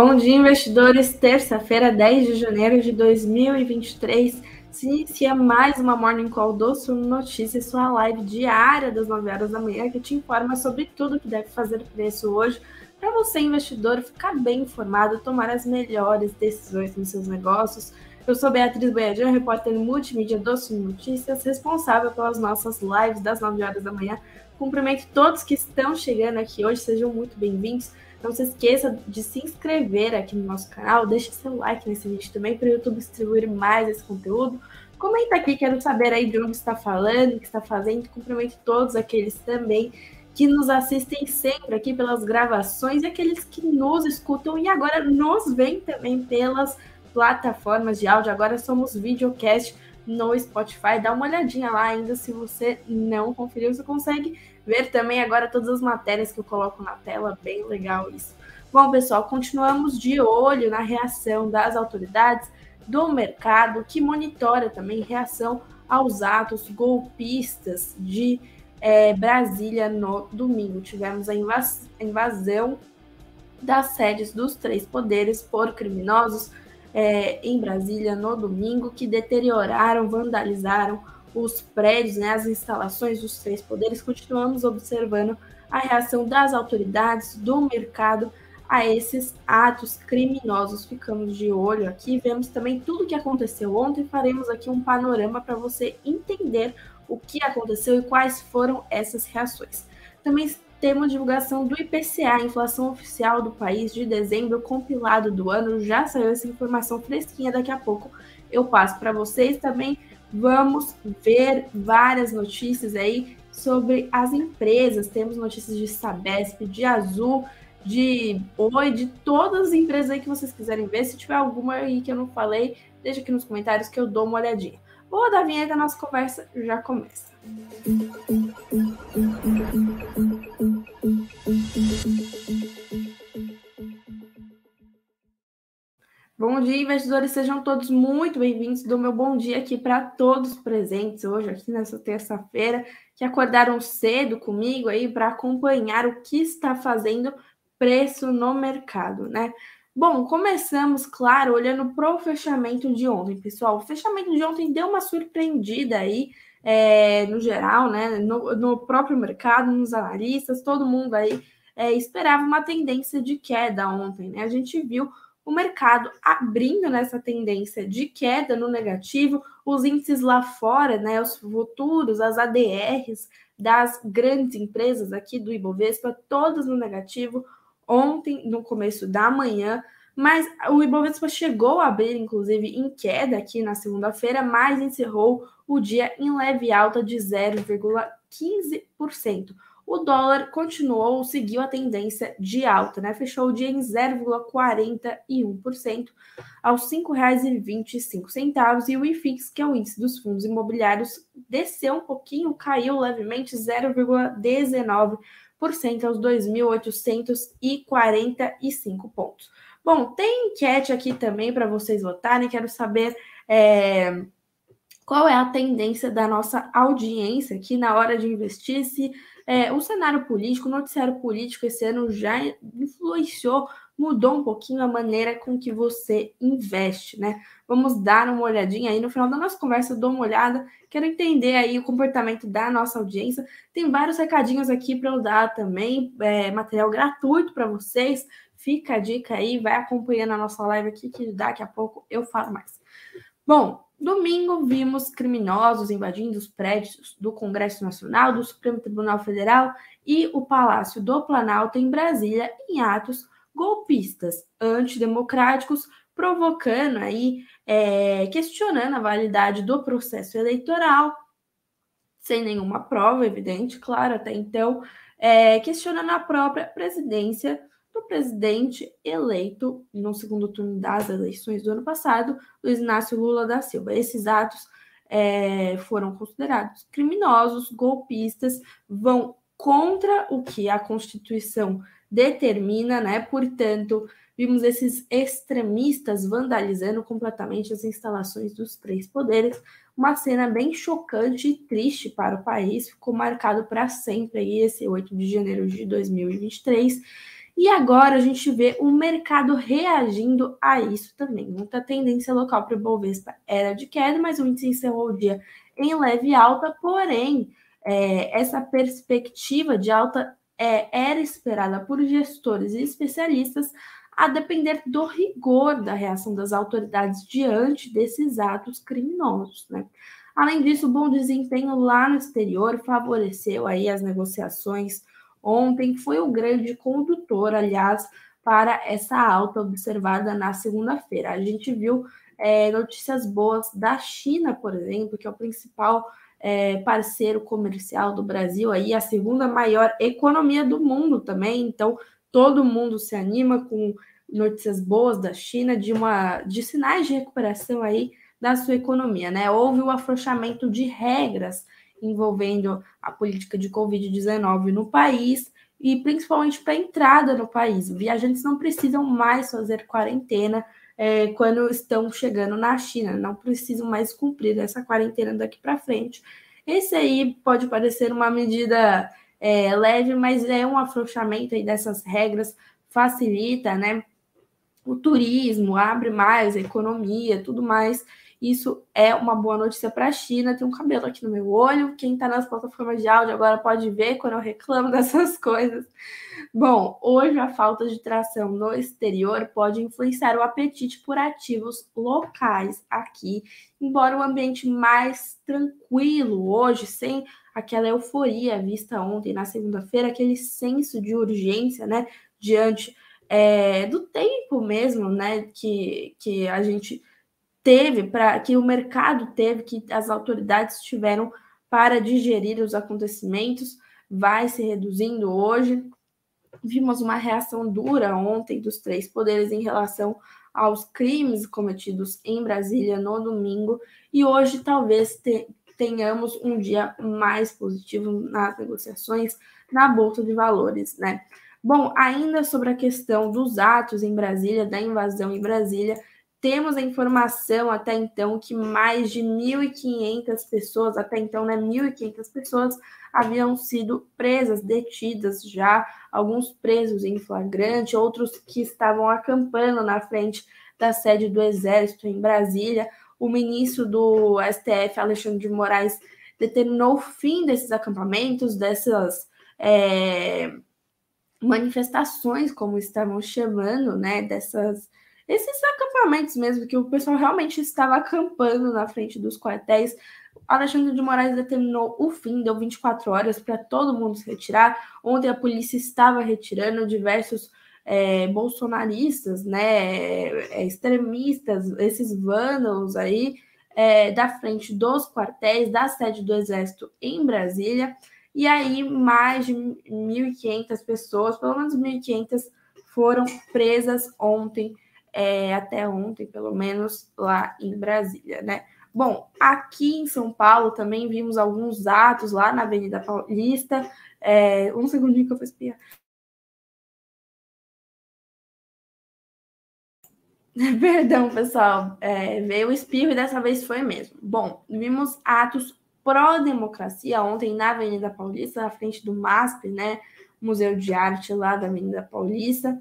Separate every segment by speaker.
Speaker 1: Bom dia, investidores. Terça-feira, 10 de janeiro de 2023, se inicia mais uma Morning Call do Sul Notícias, sua live diária das 9 horas da manhã, que te informa sobre tudo que deve fazer preço hoje, para você, investidor, ficar bem informado, tomar as melhores decisões nos seus negócios. Eu sou Beatriz Boiadinha, repórter multimídia do Sul Notícias, responsável pelas nossas lives das 9 horas da manhã. Cumprimento todos que estão chegando aqui hoje, sejam muito bem-vindos. Não se esqueça de se inscrever aqui no nosso canal, deixe seu like nesse vídeo também para o YouTube distribuir mais esse conteúdo. Comenta aqui, quero saber aí de onde está falando, o que está fazendo. Cumprimento todos aqueles também que nos assistem sempre aqui pelas gravações aqueles que nos escutam e agora nos veem também pelas plataformas de áudio. Agora somos videocast no Spotify. Dá uma olhadinha lá ainda se você não conferiu, você consegue ver também agora todas as matérias que eu coloco na tela, bem legal isso. Bom, pessoal, continuamos de olho na reação das autoridades do mercado, que monitora também reação aos atos golpistas de é, Brasília no domingo. Tivemos a invasão das sedes dos três poderes por criminosos é, em Brasília no domingo, que deterioraram, vandalizaram os prédios, né, as instalações dos três poderes, continuamos observando a reação das autoridades, do mercado a esses atos criminosos. Ficamos de olho aqui, vemos também tudo o que aconteceu ontem, faremos aqui um panorama para você entender o que aconteceu e quais foram essas reações. Também temos divulgação do IPCA, inflação oficial do país de dezembro, compilado do ano. Já saiu essa informação fresquinha, daqui a pouco eu passo para vocês também vamos ver várias notícias aí sobre as empresas. Temos notícias de Sabesp, de Azul, de Oi, de todas as empresas aí que vocês quiserem ver. Se tiver alguma aí que eu não falei, deixa aqui nos comentários que eu dou uma olhadinha. Vou dar a vinheta, a nossa conversa já começa. Bom dia, investidores, sejam todos muito bem-vindos. Do meu bom dia aqui para todos presentes hoje, aqui nessa terça-feira, que acordaram cedo comigo aí para acompanhar o que está fazendo preço no mercado, né? Bom, começamos, claro, olhando para o fechamento de ontem, pessoal. O fechamento de ontem deu uma surpreendida aí, é, no geral, né? No, no, próprio mercado, nos analistas, todo mundo aí é, esperava uma tendência de queda ontem, né? A gente viu o mercado abrindo nessa tendência de queda no negativo, os índices lá fora, né, os futuros, as ADRs das grandes empresas aqui do Ibovespa, todas no negativo, ontem, no começo da manhã, mas o Ibovespa chegou a abrir, inclusive, em queda aqui na segunda-feira, mas encerrou o dia em leve alta de 0,15% o dólar continuou, seguiu a tendência de alta, né? Fechou o dia em 0,41% aos R$ 5,25 e o IFIX, que é o índice dos fundos imobiliários, desceu um pouquinho, caiu levemente 0,19% aos 2.845 pontos. Bom, tem enquete aqui também para vocês votarem, quero saber é, qual é a tendência da nossa audiência aqui na hora de investir, se é, o cenário político, o noticiário político esse ano já influenciou, mudou um pouquinho a maneira com que você investe, né? Vamos dar uma olhadinha aí no final da nossa conversa, dou uma olhada, quero entender aí o comportamento da nossa audiência. Tem vários recadinhos aqui para eu dar também, é, material gratuito para vocês. Fica a dica aí, vai acompanhando a nossa live aqui, que daqui a pouco eu falo mais. Bom, Domingo, vimos criminosos invadindo os prédios do Congresso Nacional, do Supremo Tribunal Federal e o Palácio do Planalto em Brasília em atos golpistas, antidemocráticos, provocando aí, é, questionando a validade do processo eleitoral, sem nenhuma prova, evidente, claro, até então, é, questionando a própria presidência do presidente eleito no segundo turno das eleições do ano passado, Luiz Inácio Lula da Silva. Esses atos é, foram considerados criminosos, golpistas, vão contra o que a Constituição determina, né? Portanto, vimos esses extremistas vandalizando completamente as instalações dos três poderes, uma cena bem chocante e triste para o país, ficou marcado para sempre aí esse 8 de janeiro de 2023 E agora a gente vê o mercado reagindo a isso também. Muita tendência local para o Bovespa era de queda, mas o índice encerrou o dia em leve alta, porém, é, essa perspectiva de alta é, era esperada por gestores e especialistas a depender do rigor da reação das autoridades diante desses atos criminosos. Né? Além disso, o bom desempenho lá no exterior favoreceu aí as negociações ontem, foi o grande condutor, aliás, para essa alta observada na segunda-feira. A gente viu é, notícias boas da China, por exemplo, que é o principal é, parceiro comercial do Brasil, aí a segunda maior economia do mundo também. Então, todo mundo se anima com notícias boas da China, de uma de sinais de recuperação aí da sua economia, né? Houve o afrouxamento de regras envolvendo a política de Covid-19 no país e principalmente para a entrada no país. Viajantes não precisam mais fazer quarentena é, quando estão chegando na China, não precisam mais cumprir essa quarentena daqui para frente. Esse aí pode parecer uma medida é, leve, mas é um afrouxamento aí dessas regras, facilita, né? O turismo abre mais, a economia, tudo mais. Isso é uma boa notícia para a China. Tem um cabelo aqui no meu olho. Quem está nas plataformas de áudio agora pode ver quando eu reclamo dessas coisas. Bom, hoje a falta de tração no exterior pode influenciar o apetite por ativos locais aqui, embora o ambiente mais tranquilo hoje, sem aquela euforia vista ontem na segunda-feira, aquele senso de urgência, né, diante é, do tempo mesmo, né, que, que a gente teve, para que o mercado teve, que as autoridades tiveram para digerir os acontecimentos, vai se reduzindo hoje. Vimos uma reação dura ontem dos três poderes em relação aos crimes cometidos em Brasília no domingo, e hoje talvez te, tenhamos um dia mais positivo nas negociações na Bolsa de Valores, né? Bom, ainda sobre a questão dos atos em Brasília, da invasão em Brasília, temos a informação até então que mais de 1.500 pessoas, até então, né, 1.500 pessoas haviam sido presas, detidas já, alguns presos em flagrante, outros que estavam acampando na frente da sede do Exército em Brasília. O ministro do STF, Alexandre de Moraes, determinou o fim desses acampamentos, dessas é, manifestações, como estavam chamando, né, dessas esses acampamentos mesmo, que o pessoal realmente estava acampando na frente dos quartéis. Alexandre de Moraes determinou o fim, deu 24 horas para todo mundo se retirar. Ontem a polícia estava retirando diversos é, bolsonaristas, né, é, extremistas, esses vândalos aí, é, da frente dos quartéis da sede do Exército em Brasília. E aí, mais de 1.500 pessoas, pelo menos 1.500, foram presas ontem é, até ontem, pelo menos lá em Brasília, né? Bom, aqui em São Paulo também vimos alguns atos lá na Avenida Paulista. É, um segundinho que eu vou espiar. Perdão, pessoal, é, veio o espirro e dessa vez foi mesmo. Bom, vimos atos pró-democracia ontem na Avenida Paulista, na frente do MASP, né? Museu de Arte lá da Avenida Paulista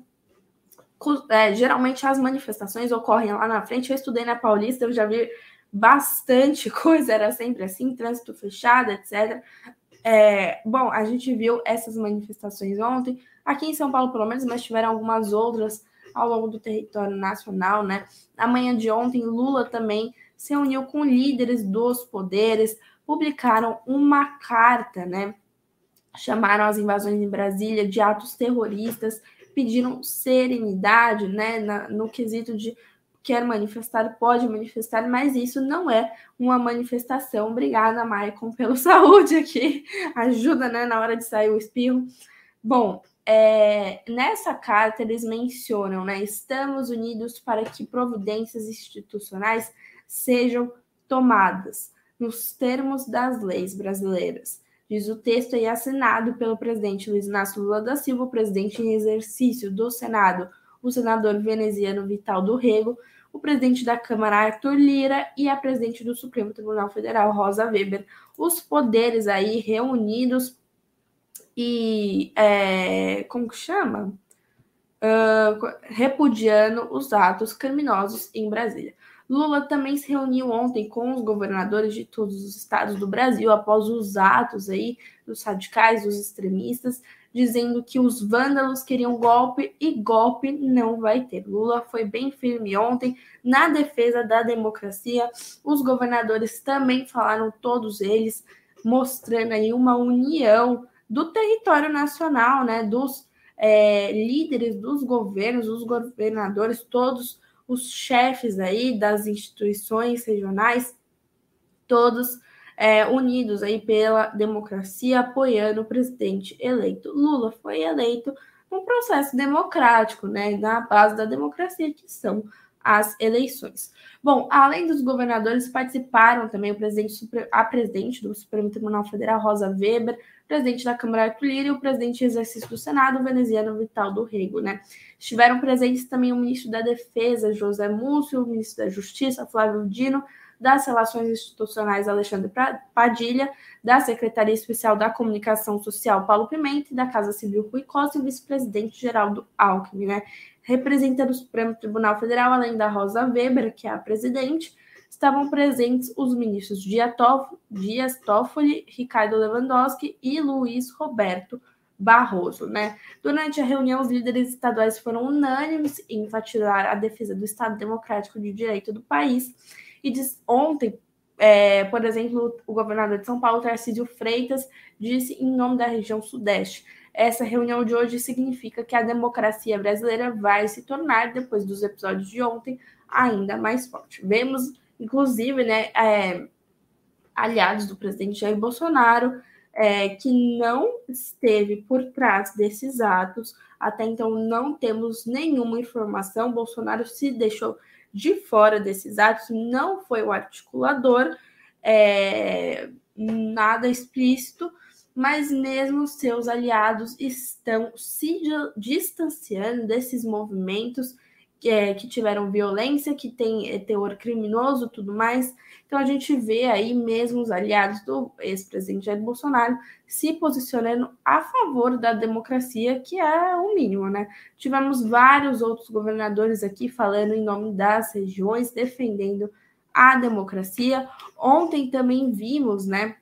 Speaker 1: é, geralmente as manifestações ocorrem lá na frente. Eu estudei na Paulista, eu já vi bastante coisa, era sempre assim, trânsito fechado, etc. É, bom, a gente viu essas manifestações ontem, aqui em São Paulo, pelo menos, mas tiveram algumas outras ao longo do território nacional, né? Na manhã de ontem, Lula também se uniu com líderes dos poderes, publicaram uma carta, né? Chamaram as invasões em Brasília de atos terroristas pediram serenidade, né, na, no quesito de quer manifestar, pode manifestar, mas isso não é uma manifestação. Obrigada, Maicon, pelo saúde aqui. Ajuda, né, na hora de sair o espirro. Bom, é, nessa carta eles mencionam, né, estamos unidos para que providências institucionais sejam tomadas nos termos das leis brasileiras Diz o texto aí assinado pelo presidente Luiz Inácio Lula da Silva, o presidente em exercício do Senado, o senador veneziano Vital do Rego, o presidente da Câmara Arthur Lira e a presidente do Supremo Tribunal Federal Rosa Weber. Os poderes aí reunidos e é, como que chama? uh, repudiando os atos criminosos em Brasília. Lula também se reuniu ontem com os governadores de todos os estados do Brasil após os atos aí dos radicais, dos extremistas, dizendo que os vândalos queriam golpe e golpe não vai ter. Lula foi bem firme ontem na defesa da democracia. Os governadores também falaram, todos eles, mostrando aí uma união do território nacional, né, dos é, líderes dos governos, os governadores, todos os chefes aí das instituições regionais, todos é, unidos aí pela democracia, apoiando o presidente eleito. Lula foi eleito num processo democrático, né, na base da democracia, que são as eleições. Bom, além dos governadores, participaram também o presidente, a presidente do Supremo Tribunal Federal, Rosa Weber, presidente da Câmara Arthur Lira e o presidente de exercício do Senado, veneziano Vital do Rego, né? Estiveram presentes também o ministro da Defesa, José Múcio, o ministro da Justiça, Flávio Dino, das Relações Institucionais, Alexandre Padilha, da Secretaria Especial da Comunicação Social, Paulo Pimenta, e da Casa Civil, Rui Costa, e o vice-presidente Geraldo Alckmin, né? Representando o Supremo Tribunal Federal, além da Rosa Weber, que é a presidente, estavam presentes os ministros Dias Toffoli, Ricardo Lewandowski e Luiz Roberto Barroso, né? Durante a reunião, os líderes estaduais foram unânimes em enfatizar a defesa do Estado Democrático de Direito do país. E diz, ontem, é, por exemplo, o governador de São Paulo, Tarcísio Freitas, disse em nome da região Sudeste. Essa reunião de hoje significa que a democracia brasileira vai se tornar, depois dos episódios de ontem, ainda mais forte. Vemos inclusive, né, é, aliados do presidente Jair Bolsonaro, é, que não esteve por trás desses atos. Até então, não temos nenhuma informação. Bolsonaro se deixou de fora desses atos, não foi o articulador, é, nada explícito, mas mesmo seus aliados estão se distanciando desses movimentos que, é, que tiveram violência, que tem é, teor criminoso tudo mais. Então a gente vê aí mesmo os aliados do ex-presidente Jair Bolsonaro se posicionando a favor da democracia, que é o mínimo, né? Tivemos vários outros governadores aqui falando em nome das regiões, defendendo a democracia. Ontem também vimos, né,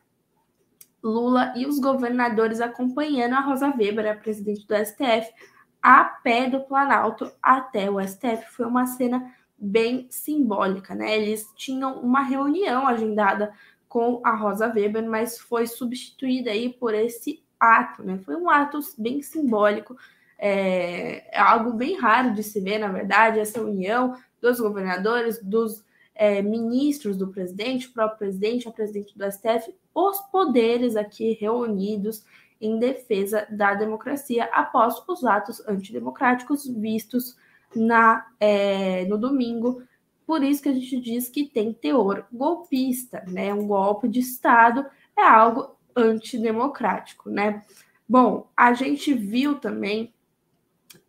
Speaker 1: Lula e os governadores acompanhando a Rosa Weber, a presidente do STF, a pé do Planalto até o STF. Foi uma cena bem simbólica, né? Eles tinham uma reunião agendada com a Rosa Weber, mas foi substituída aí por esse ato, né? Foi um ato bem simbólico, é, algo bem raro de se ver, na verdade, essa união dos governadores, dos é, ministros do presidente, o próprio presidente, a presidente do STF, os poderes aqui reunidos em defesa da democracia após os atos antidemocráticos vistos na, é, no domingo. Por isso que a gente diz que tem teor golpista, né? Um golpe de Estado é algo antidemocrático, né? Bom, a gente viu também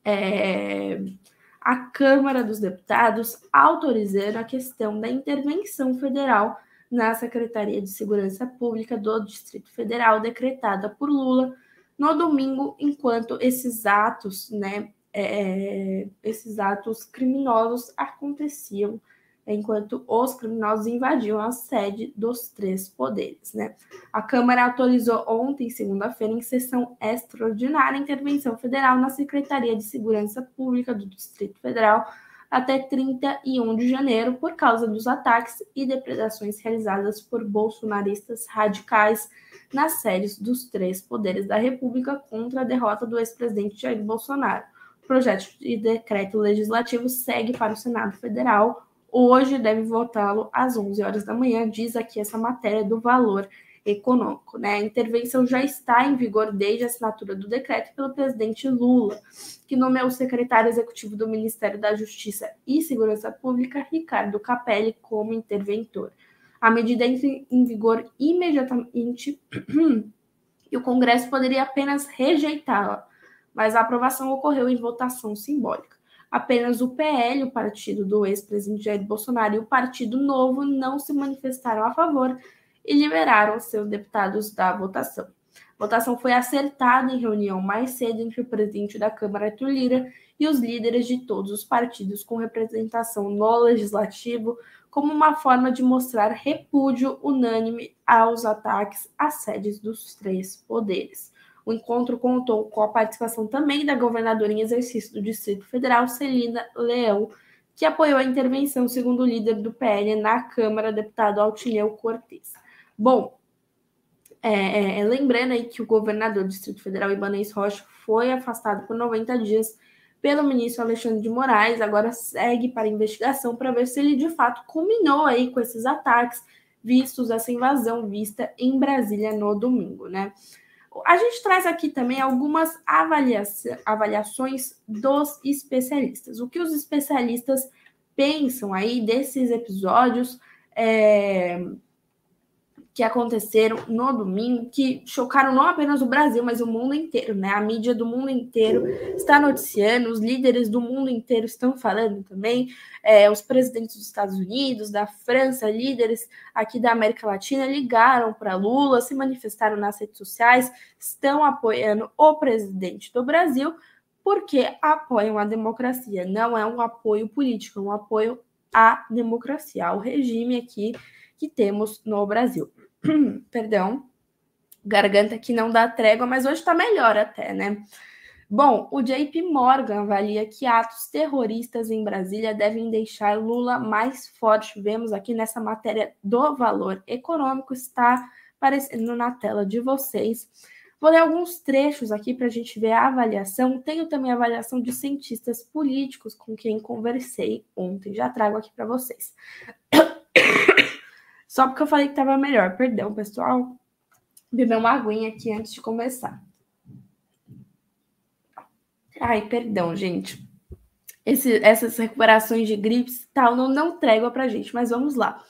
Speaker 1: é, a Câmara dos Deputados autorizando a questão da intervenção federal na Secretaria de Segurança Pública do Distrito Federal, decretada por Lula no domingo, enquanto esses atos, né, é, esses atos criminosos aconteciam, enquanto os criminosos invadiam a sede dos três poderes. Né? A Câmara autorizou ontem, segunda-feira, em sessão extraordinária, intervenção federal na Secretaria de Segurança Pública do Distrito Federal até 31 de janeiro por causa dos ataques e depredações realizadas por bolsonaristas radicais nas sedes dos três poderes da República contra a derrota do ex-presidente Jair Bolsonaro. O projeto de decreto legislativo segue para o Senado Federal. Hoje deve votá-lo às 11 horas da manhã, diz aqui essa matéria do valor econômico. Né? A intervenção já está em vigor desde a assinatura do decreto pelo presidente Lula, que nomeou o secretário executivo do Ministério da Justiça e Segurança Pública, Ricardo Capelli, como interventor. A medida entra em vigor imediatamente e o Congresso poderia apenas rejeitá-la, mas a aprovação ocorreu em votação simbólica. Apenas o PL, o partido do ex-presidente Jair Bolsonaro, e o Partido Novo não se manifestaram a favor e liberaram seus deputados da votação. A votação foi acertada em reunião mais cedo entre o presidente da Câmara, Arthur Lira, e os líderes de todos os partidos com representação no legislativo, como uma forma de mostrar repúdio unânime aos ataques às sedes dos três poderes. O encontro contou com a participação também da governadora em exercício do Distrito Federal, Celina Leão, que apoiou a intervenção, segundo o líder do PL na Câmara, deputado Altineu Cortes. Bom, é, é, é, lembrando aí que o governador do Distrito Federal, Ibanez Rocha, foi afastado por 90 dias pelo ministro Alexandre de Moraes, agora segue para investigação para ver se ele de fato culminou aí com esses ataques vistos, essa invasão vista em Brasília no domingo, né? A gente traz aqui também algumas avaliações dos especialistas. O que os especialistas pensam aí desses episódios é, que aconteceram no domingo, que chocaram não apenas o Brasil, mas o mundo inteiro, né? A mídia do mundo inteiro está noticiando, os líderes do mundo inteiro estão falando também, é, os presidentes dos Estados Unidos, da França, líderes aqui da América Latina ligaram para Lula, se manifestaram nas redes sociais, estão apoiando o presidente do Brasil, porque apoiam a democracia. Não é um apoio político, é um apoio à democracia, ao regime aqui que temos no Brasil. Perdão, garganta que não dá trégua, mas hoje está melhor até, né? Bom, o JP Morgan avalia que atos terroristas em Brasília devem deixar Lula mais forte. Vemos aqui nessa matéria do valor econômico, está aparecendo na tela de vocês. Vou ler alguns trechos aqui para a gente ver a avaliação. Tenho também a avaliação de cientistas políticos com quem conversei ontem. Já trago aqui para vocês. Só porque eu falei que estava melhor. Perdão, pessoal. Beber uma aguinha aqui antes de começar. Ai, perdão, gente. Esse, essas recuperações de gripes tal não, não trégua pra gente, mas vamos lá.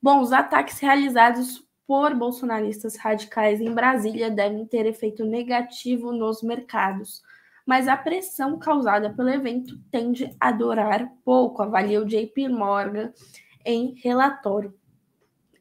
Speaker 1: Bom, os ataques realizados por bolsonaristas radicais em Brasília devem ter efeito negativo nos mercados, mas a pressão causada pelo evento tende a durar pouco, avalia o JP Morgan em relatório.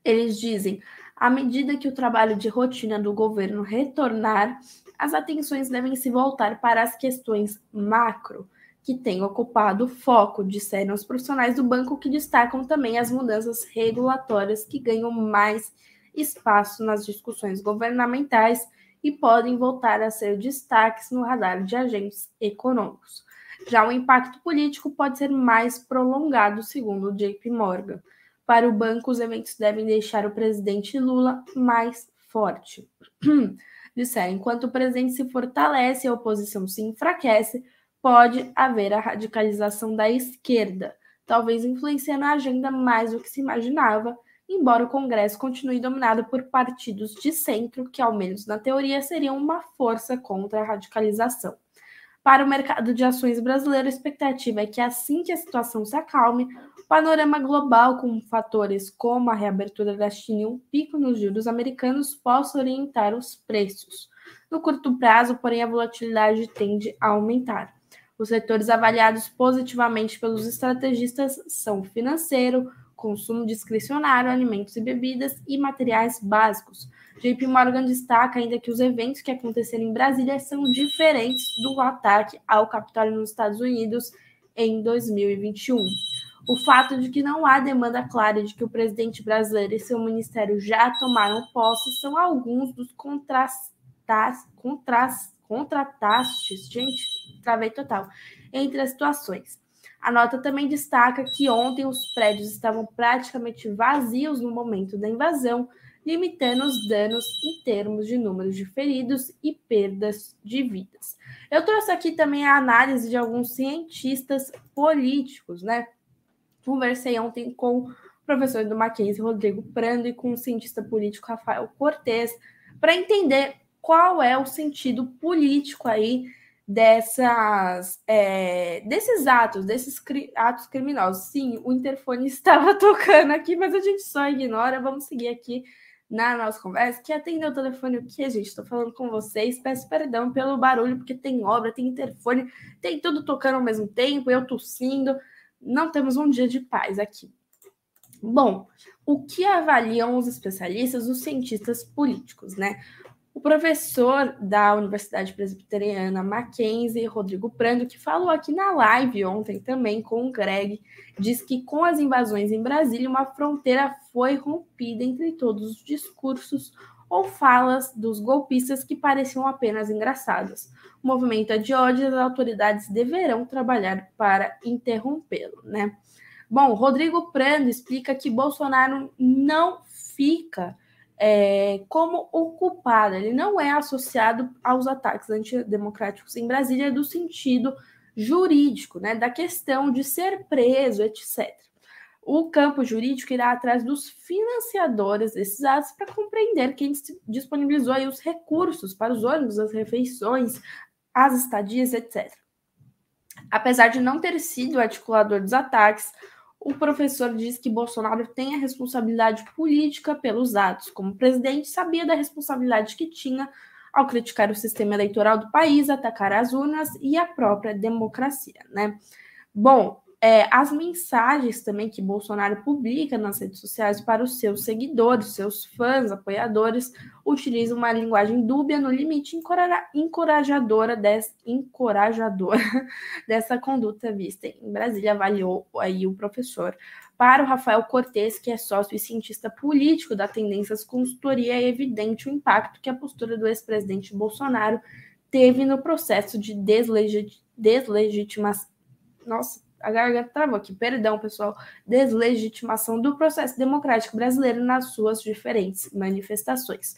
Speaker 1: Eles dizem: à medida que o trabalho de rotina do governo retornar, as atenções devem se voltar para as questões macro, que têm ocupado foco, disseram os profissionais do banco, que destacam também as mudanças regulatórias que ganham mais espaço nas discussões governamentais e podem voltar a ser destaques no radar de agentes econômicos. Já o impacto político pode ser mais prolongado, segundo JP Morgan. Para o banco, os eventos devem deixar o presidente Lula mais forte. Disseram, enquanto o presidente se fortalece e a oposição se enfraquece, pode haver a radicalização da esquerda, talvez influenciando a agenda mais do que se imaginava, embora o Congresso continue dominado por partidos de centro, que, ao menos na teoria, seriam uma força contra a radicalização. Para o mercado de ações brasileiro, a expectativa é que, assim que a situação se acalme, panorama global, com fatores como a reabertura da China e um pico nos juros americanos, possa orientar os preços. No curto prazo, porém, a volatilidade tende a aumentar. Os setores avaliados positivamente pelos estrategistas são financeiro, consumo discricionário, alimentos e bebidas e materiais básicos. JP Morgan destaca ainda que os eventos que aconteceram em Brasília são diferentes do ataque ao Capitólio nos Estados Unidos em 2021. O fato de que não há demanda clara de que o presidente brasileiro e seu ministério já tomaram posse são alguns dos contrastes, contras, contrastes, gente, travei total, entre as situações. A nota também destaca que ontem os prédios estavam praticamente vazios no momento da invasão, limitando os danos em termos de números de feridos e perdas de vidas. Eu trouxe aqui também a análise de alguns cientistas políticos, né? Conversei ontem com o professor do Mackenzie, Rodrigo Prando, e com o cientista político Rafael Cortes, para entender qual é o sentido político aí dessas é, desses atos, desses cri atos criminosos. Sim, o interfone estava tocando aqui, mas a gente só ignora. Vamos seguir aqui na nossa conversa. Que atendeu o telefone o que, gente? Estou falando com vocês. Peço perdão pelo barulho, porque tem obra, tem interfone, tem tudo tocando ao mesmo tempo, eu tossindo não temos um dia de paz aqui. Bom, o que avaliam os especialistas, os cientistas políticos, né? O professor da Universidade Presbiteriana Mackenzie, Rodrigo Prando, que falou aqui na live ontem também com o Greg, diz que com as invasões em Brasília, uma fronteira foi rompida entre todos os discursos ou falas dos golpistas que pareciam apenas engraçadas. O movimento é de ódio as autoridades deverão trabalhar para interrompê-lo, né? Bom, Rodrigo Prando explica que Bolsonaro não fica é, como ocupado, ele não é associado aos ataques antidemocráticos em Brasília do sentido jurídico, né, da questão de ser preso, etc. O campo jurídico irá atrás dos financiadores desses atos para compreender quem disponibilizou os recursos para os ônibus, as refeições, as estadias, etc. Apesar de não ter sido o articulador dos ataques, o professor diz que Bolsonaro tem a responsabilidade política pelos atos. Como presidente, sabia da responsabilidade que tinha ao criticar o sistema eleitoral do país, atacar as urnas e a própria democracia, né? Bom, é, as mensagens também que Bolsonaro publica nas redes sociais para os seus seguidores, seus fãs, apoiadores, utilizam uma linguagem dúbia, no limite encorajadora, des, encorajadora dessa conduta vista em Brasília, avaliou aí o professor. Para o Rafael Cortes, que é sócio e cientista político da Tendências Consultoria, é evidente o impacto que a postura do ex-presidente Bolsonaro teve no processo de deslegitimação. Nossa, a garganta travou aqui, perdão, pessoal, deslegitimação do processo democrático brasileiro nas suas diferentes manifestações.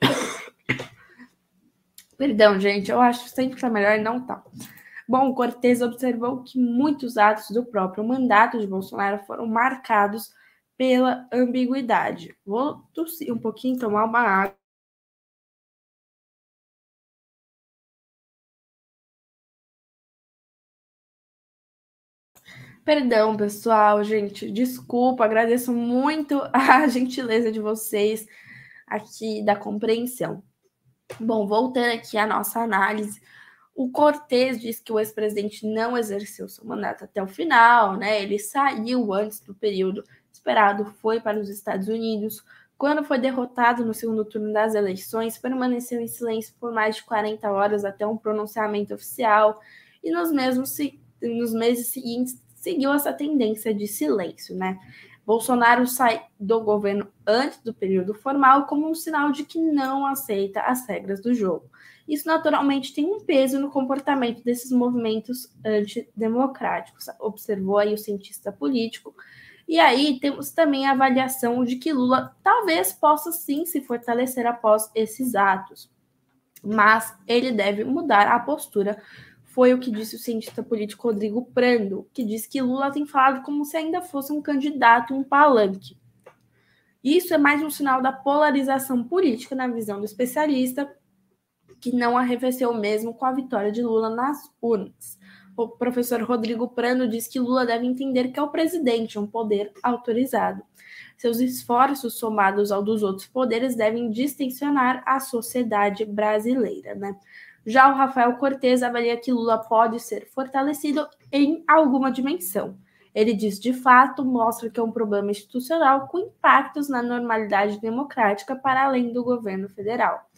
Speaker 1: perdão, gente, eu acho sempre que é melhor não tá. Bom, Cortes observou que muitos atos do próprio mandato de Bolsonaro foram marcados pela ambiguidade. Vou tossir um pouquinho, tomar uma água. Perdão, pessoal, gente, desculpa, agradeço muito a gentileza de vocês aqui da compreensão. Bom, voltando aqui à nossa análise, o Cortez diz que o ex-presidente não exerceu seu mandato até o final, né? Ele saiu antes do período esperado, foi para os Estados Unidos. Quando foi derrotado no segundo turno das eleições, permaneceu em silêncio por mais de 40 horas até um pronunciamento oficial. E nos mesmos nos meses seguintes seguiu essa tendência de silêncio, né? Bolsonaro sai do governo antes do período formal como um sinal de que não aceita as regras do jogo. Isso naturalmente tem um peso no comportamento desses movimentos antidemocráticos, observou aí o cientista político. E aí temos também a avaliação de que Lula talvez possa sim se fortalecer após esses atos, mas ele deve mudar a postura foi o que disse o cientista político Rodrigo Prando, que diz que Lula tem falado como se ainda fosse um candidato, um palanque. Isso é mais um sinal da polarização política na visão do especialista, que não arrefeceu mesmo com a vitória de Lula nas urnas. O professor Rodrigo Prando diz que Lula deve entender que é o presidente, um poder autorizado. Seus esforços somados ao dos outros poderes devem distensionar a sociedade brasileira, né? Já o Rafael Cortes avalia que Lula pode ser fortalecido em alguma dimensão. Ele diz, de fato, mostra que é um problema institucional com impactos na normalidade democrática para além do governo federal.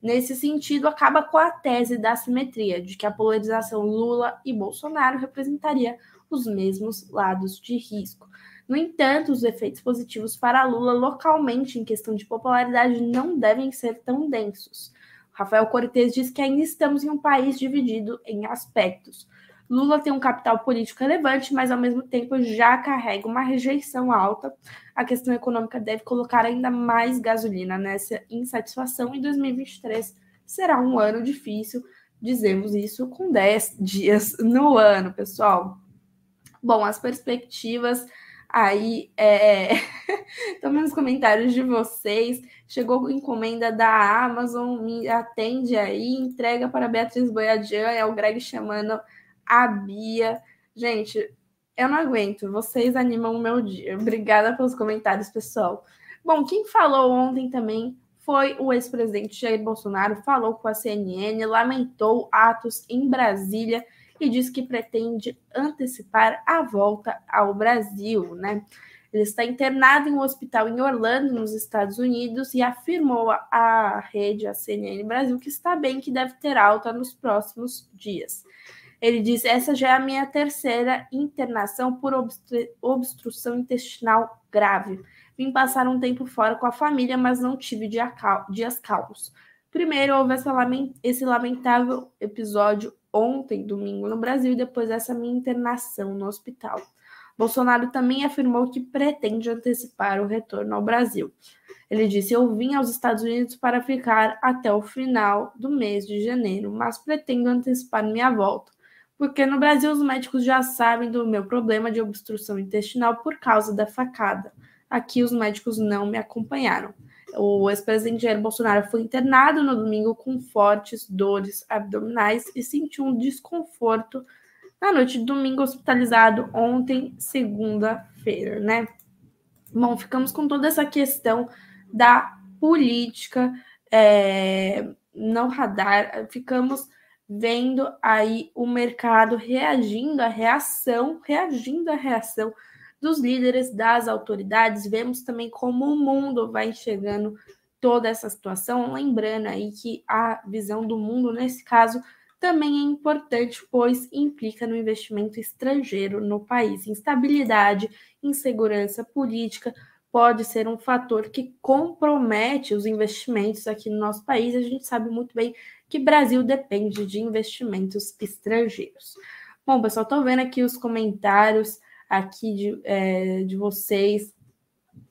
Speaker 1: Nesse sentido, acaba com a tese da simetria, de que a polarização Lula e Bolsonaro representaria os mesmos lados de risco. No entanto, os efeitos positivos para Lula localmente em questão de popularidade não devem ser tão densos. Rafael Cortes diz que ainda estamos em um país dividido em aspectos. Lula tem um capital político relevante, mas ao mesmo tempo já carrega uma rejeição alta. A questão econômica deve colocar ainda mais gasolina nessa insatisfação e 2023 será um ano difícil. Dizemos isso com 10 dias no ano, pessoal. Bom, as perspectivas Aí, é... também nos comentários de vocês, chegou encomenda da Amazon, me atende aí, entrega para Beatriz Boiadian, é o Greg chamando a Bia. Gente, eu não aguento, vocês animam o meu dia. Obrigada pelos comentários, pessoal. Bom, quem falou ontem também foi o ex-presidente Jair Bolsonaro, falou com a CNN, lamentou atos em Brasília e diz que pretende antecipar a volta ao Brasil, né? Ele está internado em um hospital em Orlando, nos Estados Unidos, e afirmou à rede, a CNN Brasil, que está bem, que deve ter alta nos próximos dias. Ele disse: Essa já é a minha terceira internação por obstru obstrução intestinal grave. Vim passar um tempo fora com a família, mas não tive dias calmos. Primeiro, houve esse lamentável episódio ontem, domingo, no Brasil, depois essa minha internação no hospital. Bolsonaro também afirmou que pretende antecipar o retorno ao Brasil. Ele disse: Eu vim aos Estados Unidos para ficar até o final do mês de janeiro, mas pretendo antecipar minha volta, porque no Brasil os médicos já sabem do meu problema de obstrução intestinal por causa da facada. Aqui os médicos não me acompanharam. O ex-presidente Jair Bolsonaro foi internado no domingo com fortes dores abdominais e sentiu um desconforto na noite de domingo, hospitalizado ontem, segunda-feira, né? Bom, ficamos com toda essa questão da política é, no radar, ficamos vendo aí o mercado reagindo à reação, reagindo à reação dos líderes, das autoridades. Vemos também como o mundo vai enxergando toda essa situação, lembrando aí que a visão do mundo, nesse caso, também é importante, pois implica no investimento estrangeiro no país. Instabilidade, insegurança política pode ser um fator que compromete os investimentos aqui no nosso país. A gente sabe muito bem que Brasil depende de investimentos estrangeiros. Bom, pessoal, estou vendo aqui os comentários aqui de, é, de vocês.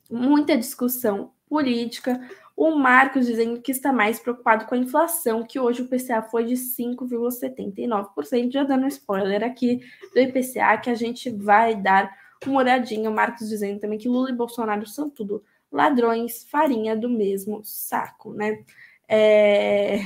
Speaker 1: Muita discussão política. O Marcos dizendo que está mais preocupado com a inflação, que hoje o PCA foi de 5,79%. Já dando um spoiler aqui do IPCA, que a gente vai dar uma olhadinha. O Marcos dizendo também que Lula e Bolsonaro são tudo ladrões, farinha do mesmo saco, né? É...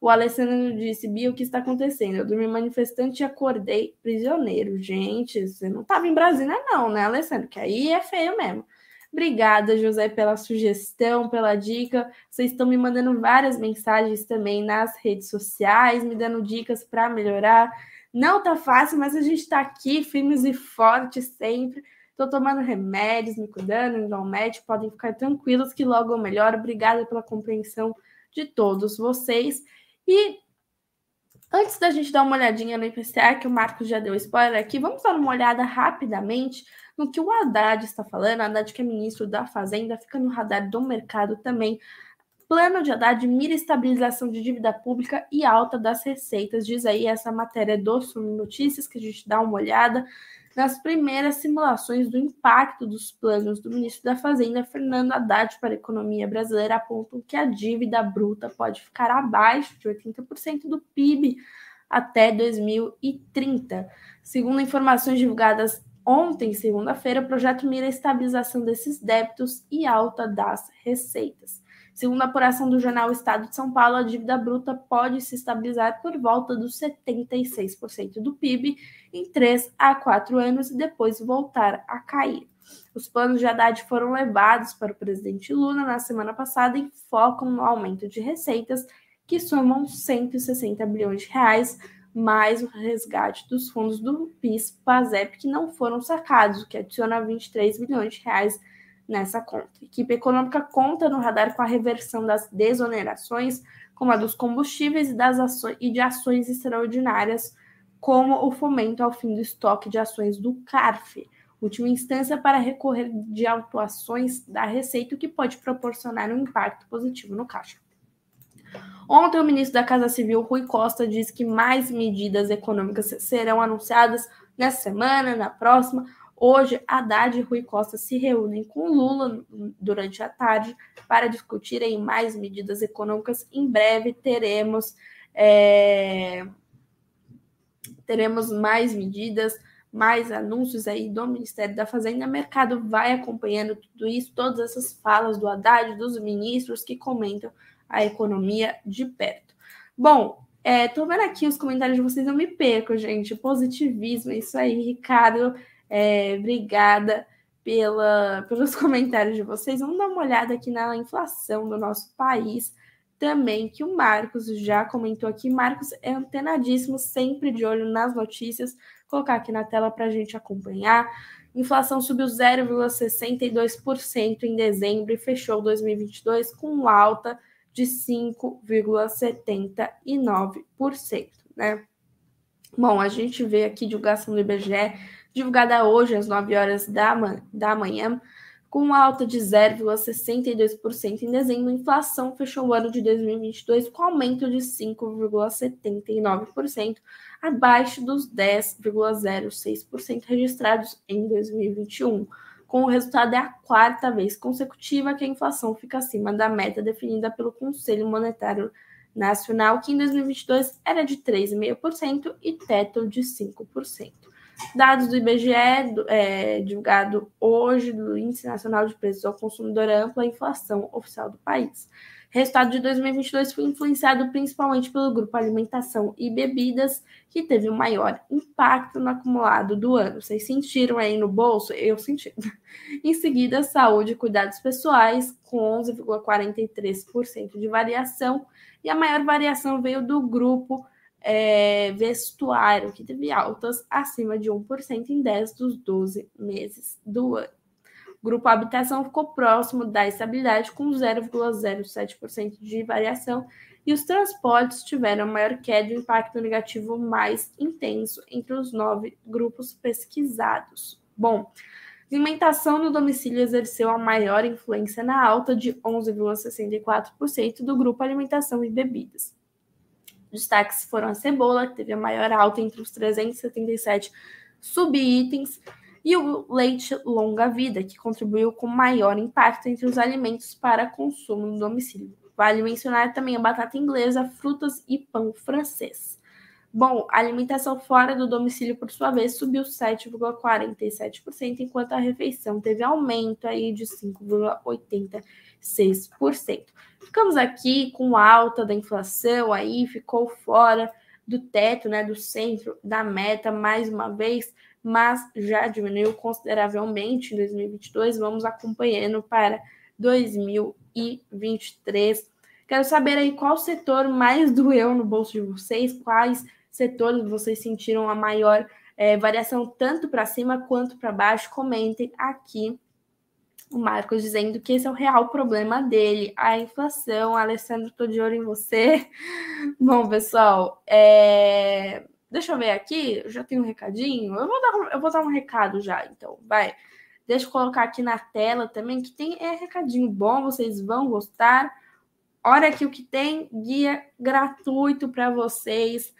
Speaker 1: O Alessandro disse: Bia, o que está acontecendo? Eu dormi manifestante e acordei prisioneiro. Gente, você não estava em Brasília, não, né, Alessandro? Que aí é feio mesmo. Obrigada, José, pela sugestão, pela dica. Vocês estão me mandando várias mensagens também nas redes sociais, me dando dicas para melhorar. Não tá fácil, mas a gente está aqui, firmes e fortes sempre. Estou tomando remédios, me cuidando, indo ao médico. Podem ficar tranquilos que logo eu melhoro. Obrigada pela compreensão de todos vocês. E antes da gente dar uma olhadinha no IPCA, que o Marcos já deu spoiler aqui, vamos dar uma olhada rapidamente no que o Haddad está falando. Haddad, que é ministro da Fazenda, fica no radar do mercado também. Plano de Haddad mira estabilização de dívida pública e alta das receitas. Diz aí essa matéria do Sumo Notícias, que a gente dá uma olhada nas primeiras simulações do impacto dos planos do ministro da Fazenda, Fernando Haddad, para a economia brasileira, apontam que a dívida bruta pode ficar abaixo de 80% do PIB até 2030. Segundo informações divulgadas ontem, segunda-feira, o projeto mira a estabilização desses débitos e alta das receitas. Segundo a apuração do jornal Estado de São Paulo, a dívida bruta pode se estabilizar por volta dos 76% do PIB em 3 a 4 anos e depois voltar a cair. Os planos de Haddad foram levados para o presidente Lula na semana passada e focam no aumento de receitas, que somam 160 bilhões de reais, mais o resgate dos fundos do PIS-PASEP que não foram sacados, o que adiciona 23 bilhões de reais nessa conta. Equipe econômica conta no radar com a reversão das desonerações, como a dos combustíveis e, das ações, e de ações extraordinárias, como o fomento ao fim do estoque de ações do CARF, última instância para recorrer de autuações da Receita, o que pode proporcionar um impacto positivo no caixa. Ontem, o ministro da Casa Civil, Rui Costa, disse que mais medidas econômicas serão anunciadas nessa semana, na próxima, Hoje, Haddad e Rui Costa se reúnem com Lula durante a tarde para discutirem mais medidas econômicas. Em breve teremos é, teremos mais medidas, mais anúncios aí do Ministério da Fazenda. O mercado vai acompanhando tudo isso, todas essas falas do Haddad, dos ministros que comentam a economia de perto. Bom, é, vendo aqui os comentários de vocês, eu me perco, gente. Positivismo, é isso aí, Ricardo. É, obrigada pela, pelos comentários de vocês. Vamos dar uma olhada aqui na inflação do nosso país. também que o Marcos já comentou aqui. Marcos é antenadíssimo, sempre de olho nas notícias. Vou colocar aqui na tela para a gente acompanhar. Inflação subiu 0,62% em dezembro e fechou 2022 com alta de 5,79%, né? Bom, a gente vê aqui divulgação do IBGE, divulgada hoje às 9 horas da, da manhã, com alta de 0,62% em dezembro, a inflação fechou o ano de 2022 com aumento de 5,79%, abaixo dos 10,06% registrados em 2021. Com o resultado, é a quarta vez consecutiva que a inflação fica acima da meta definida pelo Conselho Monetário Nacional, que em 2022 era de 3,5% e teto de 5%. Dados do IBGE, é, divulgado hoje, do Índice Nacional de Preços ao Consumidor Amplo, a inflação oficial do país. Resultado de 2022 foi influenciado principalmente pelo grupo Alimentação e Bebidas, que teve o maior impacto no acumulado do ano. Vocês sentiram aí no bolso? Eu senti. em seguida, saúde e cuidados pessoais, com 11,43% de variação, e a maior variação veio do grupo é, vestuário, que teve altas acima de 1% em 10 dos 12 meses do ano. O grupo habitação ficou próximo da estabilidade, com 0,07% de variação, e os transportes tiveram maior queda e impacto negativo mais intenso entre os nove grupos pesquisados. Bom, alimentação no domicílio exerceu a maior influência na alta de 11,64% do grupo alimentação e bebidas. Destaques foram a cebola, que teve a maior alta entre os 377 subitens, e o leite longa-vida, que contribuiu com maior impacto entre os alimentos para consumo no domicílio. Vale mencionar também a batata inglesa, frutas e pão francês. Bom, a alimentação fora do domicílio, por sua vez, subiu 7,47%, enquanto a refeição teve aumento aí de 5,86%. 6%. Ficamos aqui com alta da inflação aí, ficou fora do teto, né, do centro da meta mais uma vez, mas já diminuiu consideravelmente em 2022. Vamos acompanhando para 2023. Quero saber aí qual setor mais doeu no bolso de vocês, quais setores vocês sentiram a maior é, variação tanto para cima quanto para baixo. Comentem aqui o Marcos dizendo que esse é o real problema dele, a inflação. Alessandro, tô de olho em você. Bom, pessoal, é... deixa eu ver aqui, eu já tenho um recadinho. Eu vou, dar, eu vou dar um recado já, então, vai. Deixa eu colocar aqui na tela também, que tem é recadinho bom, vocês vão gostar. Olha aqui o que tem, guia gratuito para vocês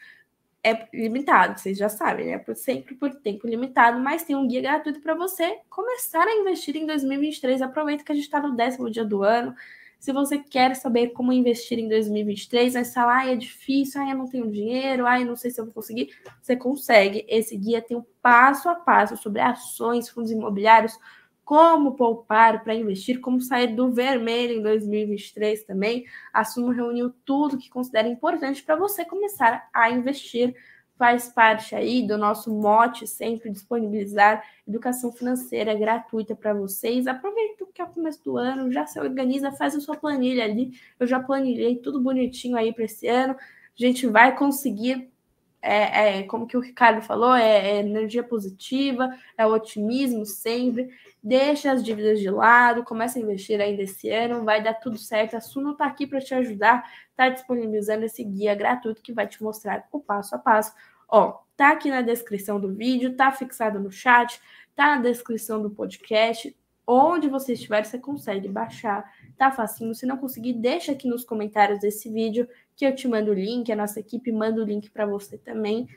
Speaker 1: é limitado, vocês já sabem, né? Sempre por tempo limitado, mas tem um guia gratuito para você começar a investir em 2023. Aproveita que a gente está no décimo dia do ano. Se você quer saber como investir em 2023, vai falar, ah, é difícil, ah, eu não tenho dinheiro, eu não sei se eu vou conseguir. Você consegue. Esse guia tem um passo a passo sobre ações, fundos imobiliários, como poupar para investir, como sair do vermelho em 2023 também. A Sumo reuniu tudo que considera importante para você começar a investir. Faz parte aí do nosso mote sempre disponibilizar educação financeira gratuita para vocês. Aproveita que é o começo do ano, já se organiza, faz a sua planilha ali. Eu já planilhei tudo bonitinho aí para esse ano. A gente vai conseguir é, é, como que o Ricardo falou, é, é, energia positiva, é otimismo sempre. Deixa as dívidas de lado, começa a investir ainda esse ano, vai dar tudo certo. A Suno está aqui para te ajudar, está disponibilizando esse guia gratuito que vai te mostrar o passo a passo. Ó, tá aqui na descrição do vídeo, tá fixado no chat, tá na descrição do podcast. Onde você estiver, você consegue baixar, tá facinho. Se não conseguir, deixa aqui nos comentários desse vídeo que eu te mando o link, a nossa equipe manda o link para você também.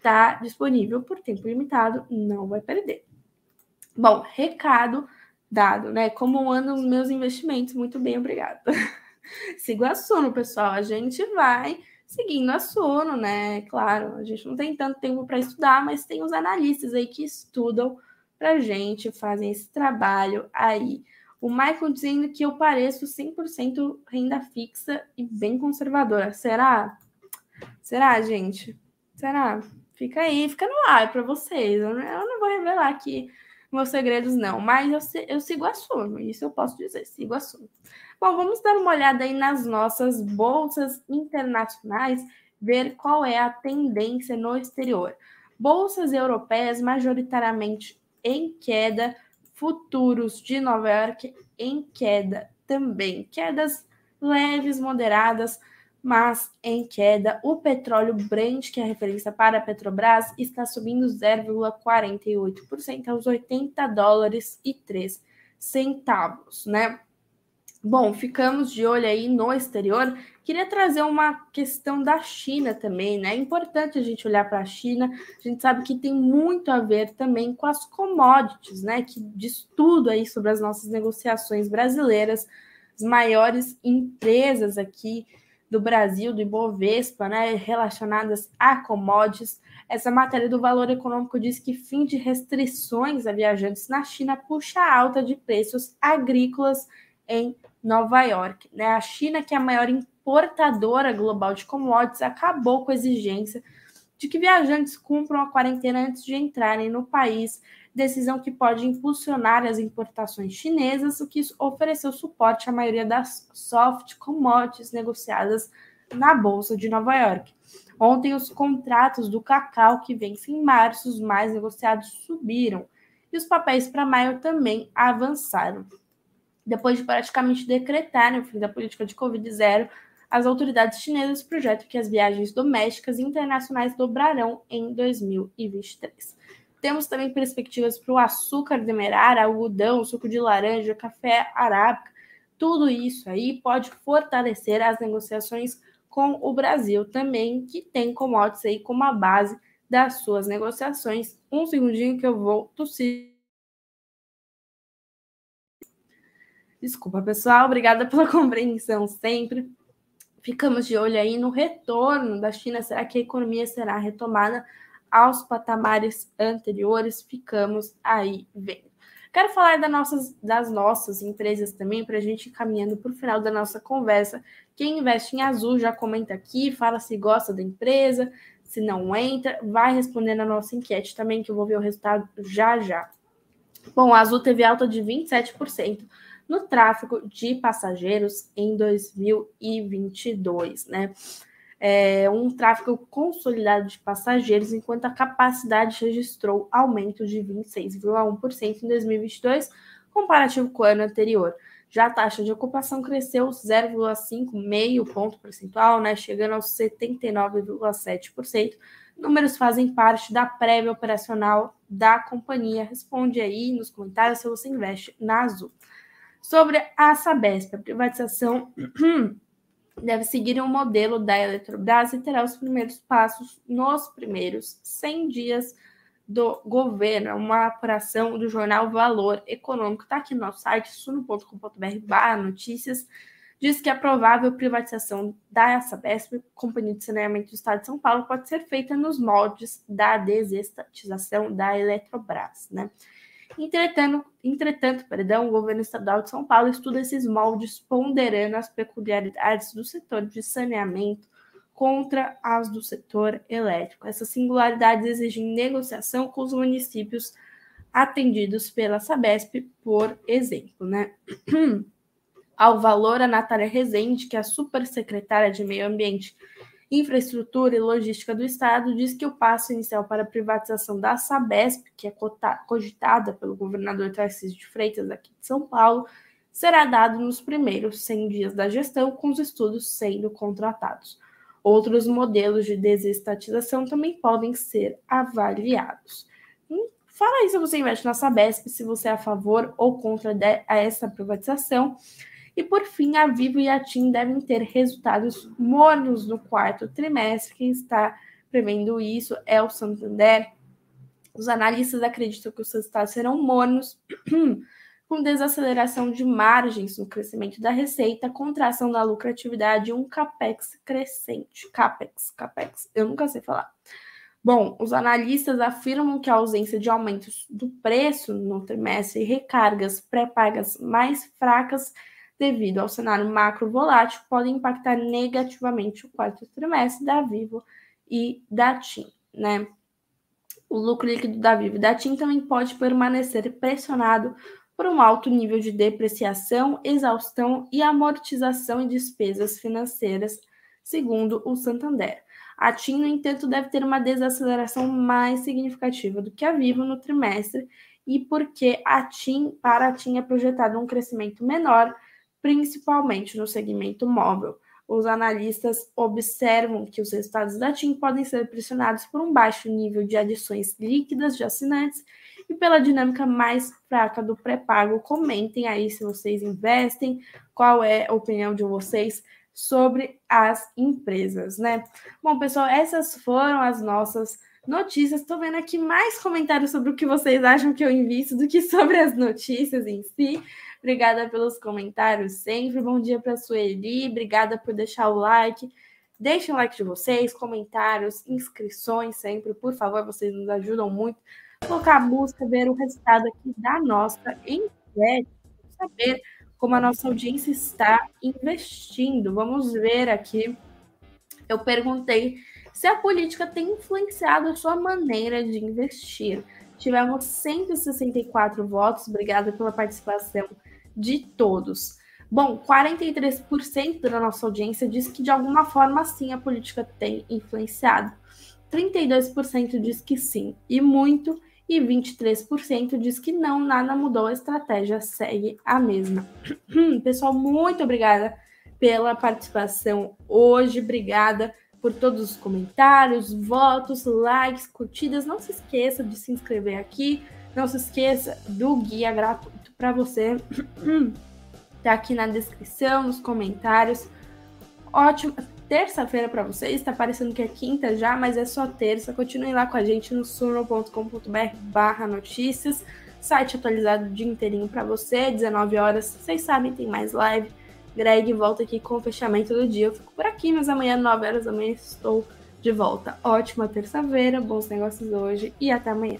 Speaker 1: Tá disponível por tempo limitado, não vai perder. Bom, recado dado, né? Como andam os meus investimentos? Muito bem, obrigada. Sigo a Suno, pessoal. A gente vai seguindo a Suno, né? Claro, a gente não tem tanto tempo para estudar, mas tem os analistas aí que estudam para gente, fazem esse trabalho aí. O Michael dizendo que eu pareço 100% renda fixa e bem conservadora. Será? Será, gente? Será? Fica aí, fica no ar para vocês. Eu não vou revelar aqui meus segredos não, mas eu, eu sigo assunto, isso eu posso dizer, sigo assunto. Bom, vamos dar uma olhada aí nas nossas bolsas internacionais, ver qual é a tendência no exterior. Bolsas europeias majoritariamente em queda, futuros de Nova York em queda também, quedas leves, moderadas, mas em queda. O petróleo Brent, que é a referência para a Petrobras, está subindo 0,48% aos 80 dólares e 3 centavos, né? Bom, ficamos de olho aí no exterior. Queria trazer uma questão da China também, né? É importante a gente olhar para a China. A gente sabe que tem muito a ver também com as commodities, né? Que diz tudo aí sobre as nossas negociações brasileiras, as maiores empresas aqui do Brasil, do Ibovespa, né, relacionadas a commodities. Essa matéria do Valor Econômico diz que fim de restrições a viajantes na China puxa alta de preços agrícolas em Nova York. Né? A China, que é a maior importadora global de commodities, acabou com a exigência de que viajantes cumpram a quarentena antes de entrarem no país decisão que pode impulsionar as importações chinesas, o que ofereceu suporte à maioria das soft commodities negociadas na Bolsa de Nova York. Ontem, os contratos do cacau, que vencem em março, os mais negociados, subiram, e os papéis para maio também avançaram. Depois de praticamente decretarem o fim da política de Covid-0, as autoridades chinesas projetam que as viagens domésticas e internacionais dobrarão em 2023. Temos também perspectivas para o açúcar demerara, algodão, suco de laranja, café arábica. Tudo isso aí pode fortalecer as negociações com o Brasil também, que tem commodities aí como a base das suas negociações. Um segundinho que eu vou tossir. Desculpa, pessoal. Obrigada pela compreensão sempre. Ficamos de olho aí no retorno da China. Será que a economia será retomada? aos patamares anteriores, ficamos aí vendo. Quero falar das nossas, das nossas empresas também, para a gente ir caminhando para o final da nossa conversa. Quem investe em azul já comenta aqui, fala se gosta da empresa, se não entra, vai respondendo a nossa enquete também, que eu vou ver o resultado já já. Bom, a Azul teve alta de 27% no tráfego de passageiros em 2022, né? é, um tráfego consolidado de passageiros, enquanto a capacidade registrou aumento de 26,1% em 2022, comparativo com o ano anterior. Já a taxa de ocupação cresceu 0,5 meio ponto percentual, né, chegando aos 79,7%. Números fazem parte da prévia operacional da companhia. Responde aí nos comentários se você investe na Azul. Sobre a Sabesp, a privatização deve seguir um modelo da Eletrobras e terá os primeiros passos nos primeiros 100 dias do governo. É uma apuração do jornal Valor Econômico. Está aqui no nosso site, suno.com.br notícias. Diz que a provável privatização da Sabesp, Companhia de Saneamento do Estado de São Paulo, pode ser feita nos moldes da desestatização da Eletrobras. Né? Entretanto, entretanto perdão, o governo estadual de São Paulo estuda esses moldes, ponderando as peculiaridades do setor de saneamento contra as do setor elétrico. Essas singularidades exigem negociação com os municípios atendidos pela Sabesp, por exemplo. Né? Ao valor, a Natália Rezende, que é a supersecretária de Meio Ambiente Infraestrutura e Logística do Estado diz que o passo inicial para a privatização da Sabesp, que é cogitada pelo governador Tarcísio de Freitas aqui de São Paulo, será dado nos primeiros 100 dias da gestão, com os estudos sendo contratados. Outros modelos de desestatização também podem ser avaliados. Hum, fala aí se você investe na Sabesp, se você é a favor ou contra essa privatização. E por fim, a Vivo e a TIM devem ter resultados mornos no quarto trimestre. Quem está prevendo isso é o Santander. Os analistas acreditam que os resultados serão mornos, com desaceleração de margens no crescimento da receita, contração da lucratividade e um capex crescente. Capex, capex, eu nunca sei falar. Bom, os analistas afirmam que a ausência de aumentos do preço no trimestre e recargas pré-pagas mais fracas devido ao cenário macro volátil, podem impactar negativamente o quarto trimestre da Vivo e da TIM, né? O lucro líquido da Vivo e da TIM também pode permanecer pressionado por um alto nível de depreciação, exaustão e amortização em despesas financeiras, segundo o Santander. A TIM, no entanto, deve ter uma desaceleração mais significativa do que a Vivo no trimestre, e porque a TIM, para a TIM é projetado um crescimento menor, principalmente no segmento móvel. Os analistas observam que os resultados da TIM podem ser pressionados por um baixo nível de adições líquidas de assinantes e pela dinâmica mais fraca do pré-pago. Comentem aí se vocês investem, qual é a opinião de vocês sobre as empresas, né? Bom, pessoal, essas foram as nossas notícias. Estou vendo aqui mais comentários sobre o que vocês acham que eu invisto do que sobre as notícias em si. Obrigada pelos comentários sempre. Bom dia para a Sueli. Obrigada por deixar o like. Deixem o like de vocês, comentários, inscrições sempre, por favor, vocês nos ajudam muito. Colocar a busca, ver o resultado aqui da nossa enquete, saber como a nossa audiência está investindo. Vamos ver aqui. Eu perguntei se a política tem influenciado a sua maneira de investir. Tivemos 164 votos, obrigada pela participação de todos. Bom, 43% da nossa audiência diz que de alguma forma sim a política tem influenciado. 32% diz que sim, e muito, e 23% diz que não, nada mudou, a estratégia segue a mesma. Pessoal, muito obrigada pela participação hoje, obrigada por todos os comentários, votos, likes, curtidas. Não se esqueça de se inscrever aqui, não se esqueça do guia gratuito para você. tá aqui na descrição, nos comentários. Ótima terça-feira para vocês. Está parecendo que é quinta já, mas é só terça. Continue lá com a gente no suno.com.br/barra notícias. Site atualizado o dia inteirinho para você, 19 horas. Vocês sabem, tem mais live Greg volta aqui com o fechamento do dia. Eu fico por aqui, mas amanhã, 9 horas da manhã, estou de volta. Ótima terça-feira, bons negócios hoje e até amanhã.